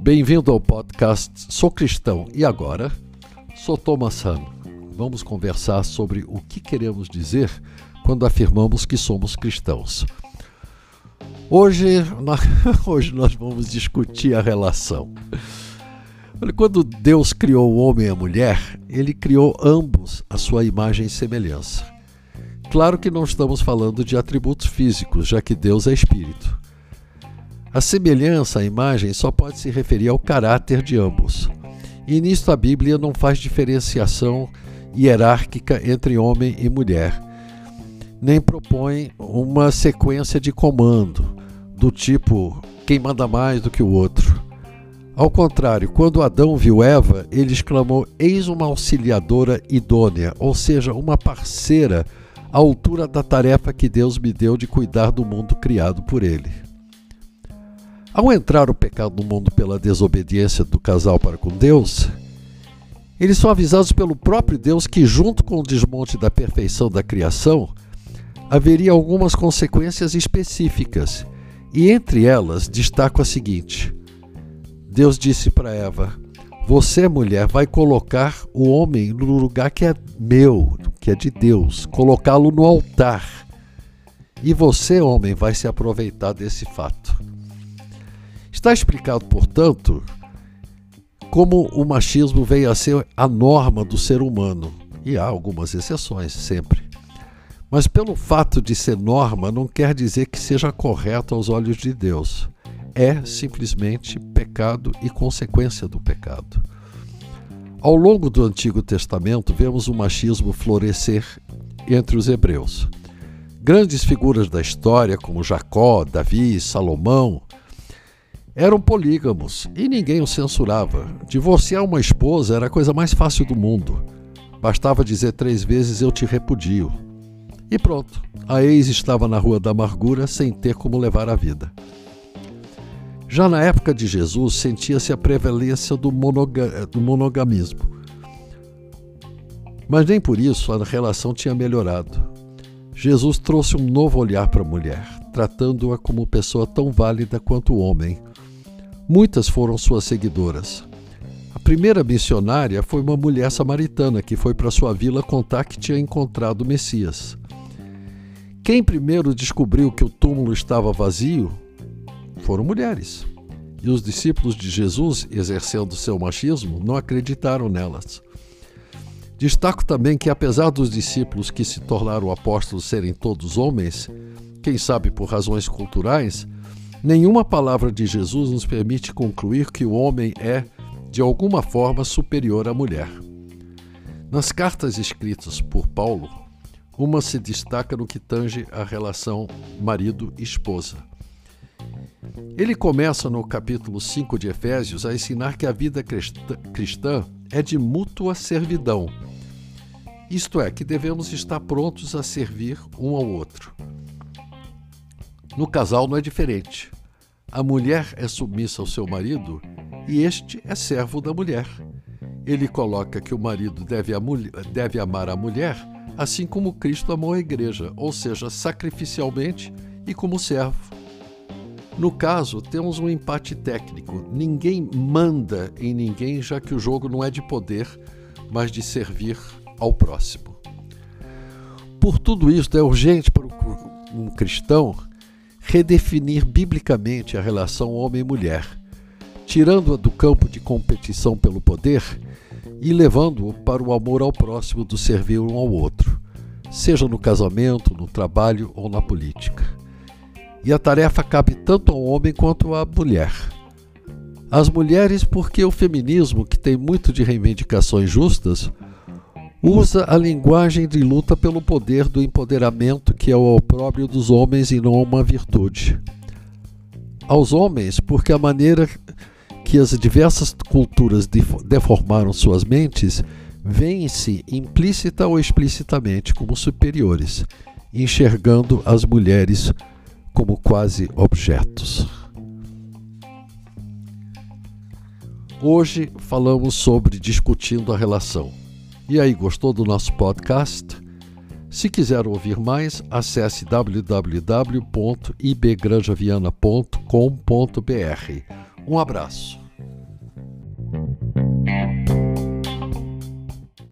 Bem-vindo ao podcast Sou Cristão e agora sou Thomas Han. Vamos conversar sobre o que queremos dizer quando afirmamos que somos cristãos. Hoje, hoje nós vamos discutir a relação. Quando Deus criou o homem e a mulher, ele criou ambos a sua imagem e semelhança. Claro que não estamos falando de atributos físicos, já que Deus é espírito. A semelhança, a imagem, só pode se referir ao caráter de ambos. E nisto a Bíblia não faz diferenciação hierárquica entre homem e mulher, nem propõe uma sequência de comando do tipo quem manda mais do que o outro. Ao contrário, quando Adão viu Eva, ele exclamou: Eis uma auxiliadora idônea, ou seja, uma parceira à altura da tarefa que Deus me deu de cuidar do mundo criado por ele. Ao entrar o pecado no mundo pela desobediência do casal para com Deus, eles são avisados pelo próprio Deus que, junto com o desmonte da perfeição da criação, haveria algumas consequências específicas, e entre elas destaco a seguinte: Deus disse para Eva: Você, mulher, vai colocar o homem no lugar que é meu, que é de Deus, colocá-lo no altar. E você, homem, vai se aproveitar desse fato. Está explicado, portanto, como o machismo veio a ser a norma do ser humano. E há algumas exceções, sempre. Mas pelo fato de ser norma, não quer dizer que seja correto aos olhos de Deus. É simplesmente pecado e consequência do pecado. Ao longo do Antigo Testamento, vemos o machismo florescer entre os hebreus. Grandes figuras da história, como Jacó, Davi, Salomão, eram polígamos e ninguém os censurava. Divorciar uma esposa era a coisa mais fácil do mundo. Bastava dizer três vezes eu te repudio. E pronto, a ex estava na rua da amargura sem ter como levar a vida. Já na época de Jesus, sentia-se a prevalência do, monoga do monogamismo. Mas nem por isso a relação tinha melhorado. Jesus trouxe um novo olhar para a mulher, tratando-a como pessoa tão válida quanto o homem, Muitas foram suas seguidoras. A primeira missionária foi uma mulher samaritana que foi para sua vila contar que tinha encontrado o Messias. Quem primeiro descobriu que o túmulo estava vazio foram mulheres. E os discípulos de Jesus, exercendo seu machismo, não acreditaram nelas. Destaco também que, apesar dos discípulos que se tornaram apóstolos serem todos homens, quem sabe por razões culturais, Nenhuma palavra de Jesus nos permite concluir que o homem é, de alguma forma, superior à mulher. Nas cartas escritas por Paulo, uma se destaca no que tange a relação marido-esposa. Ele começa no capítulo 5 de Efésios a ensinar que a vida cristã é de mútua servidão, isto é, que devemos estar prontos a servir um ao outro. No casal não é diferente. A mulher é submissa ao seu marido e este é servo da mulher. Ele coloca que o marido deve, deve amar a mulher assim como Cristo amou a igreja, ou seja, sacrificialmente e como servo. No caso, temos um empate técnico. Ninguém manda em ninguém, já que o jogo não é de poder, mas de servir ao próximo. Por tudo isso, é urgente para um cristão redefinir biblicamente a relação homem mulher, tirando-a do campo de competição pelo poder e levando-o para o amor ao próximo do servir um ao outro, seja no casamento, no trabalho ou na política. E a tarefa cabe tanto ao homem quanto à mulher. As mulheres, porque o feminismo, que tem muito de reivindicações justas, usa a linguagem de luta pelo poder do empoderamento que é o opróbrio dos homens e não uma virtude. Aos homens, porque a maneira que as diversas culturas deformaram suas mentes veem-se implícita ou explicitamente como superiores, enxergando as mulheres como quase objetos. Hoje falamos sobre discutindo a relação. E aí, gostou do nosso podcast? Se quiser ouvir mais, acesse www.ibgranjaviana.com.br. Um abraço.